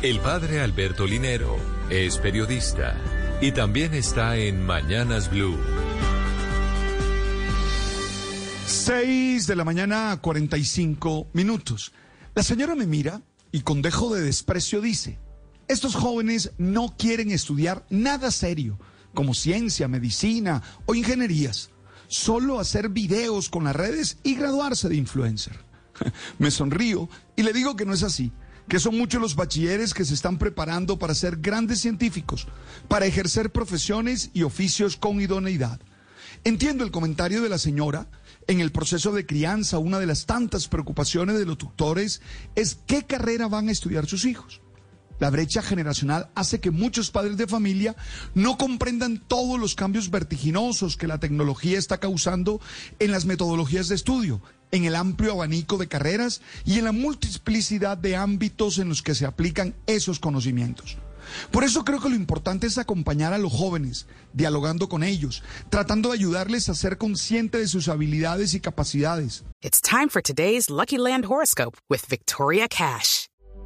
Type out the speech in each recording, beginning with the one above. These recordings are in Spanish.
El padre Alberto Linero es periodista y también está en Mañanas Blue. 6 de la mañana, 45 minutos. La señora me mira y con dejo de desprecio dice, estos jóvenes no quieren estudiar nada serio, como ciencia, medicina o ingenierías, solo hacer videos con las redes y graduarse de influencer. Me sonrío y le digo que no es así, que son muchos los bachilleres que se están preparando para ser grandes científicos, para ejercer profesiones y oficios con idoneidad. Entiendo el comentario de la señora. En el proceso de crianza, una de las tantas preocupaciones de los tutores es qué carrera van a estudiar sus hijos. La brecha generacional hace que muchos padres de familia no comprendan todos los cambios vertiginosos que la tecnología está causando en las metodologías de estudio, en el amplio abanico de carreras y en la multiplicidad de ámbitos en los que se aplican esos conocimientos. Por eso creo que lo importante es acompañar a los jóvenes, dialogando con ellos, tratando de ayudarles a ser conscientes de sus habilidades y capacidades. It's time for today's Lucky Land horoscope with Victoria Cash.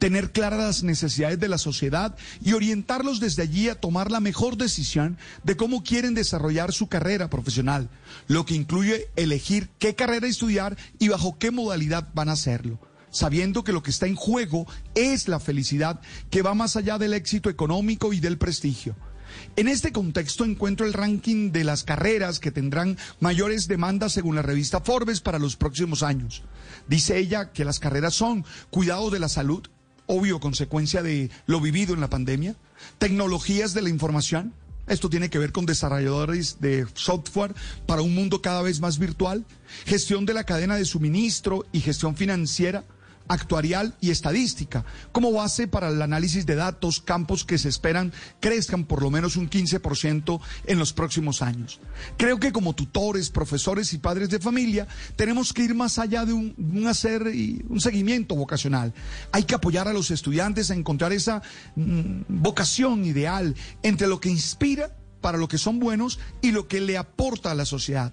Tener claras las necesidades de la sociedad y orientarlos desde allí a tomar la mejor decisión de cómo quieren desarrollar su carrera profesional, lo que incluye elegir qué carrera estudiar y bajo qué modalidad van a hacerlo sabiendo que lo que está en juego es la felicidad que va más allá del éxito económico y del prestigio. En este contexto encuentro el ranking de las carreras que tendrán mayores demandas según la revista Forbes para los próximos años. Dice ella que las carreras son cuidado de la salud, obvio consecuencia de lo vivido en la pandemia, tecnologías de la información, esto tiene que ver con desarrolladores de software para un mundo cada vez más virtual, gestión de la cadena de suministro y gestión financiera, actuarial y estadística, como base para el análisis de datos, campos que se esperan crezcan por lo menos un 15% en los próximos años. Creo que como tutores, profesores y padres de familia tenemos que ir más allá de un, hacer y un seguimiento vocacional. Hay que apoyar a los estudiantes a encontrar esa mm, vocación ideal entre lo que inspira para lo que son buenos y lo que le aporta a la sociedad.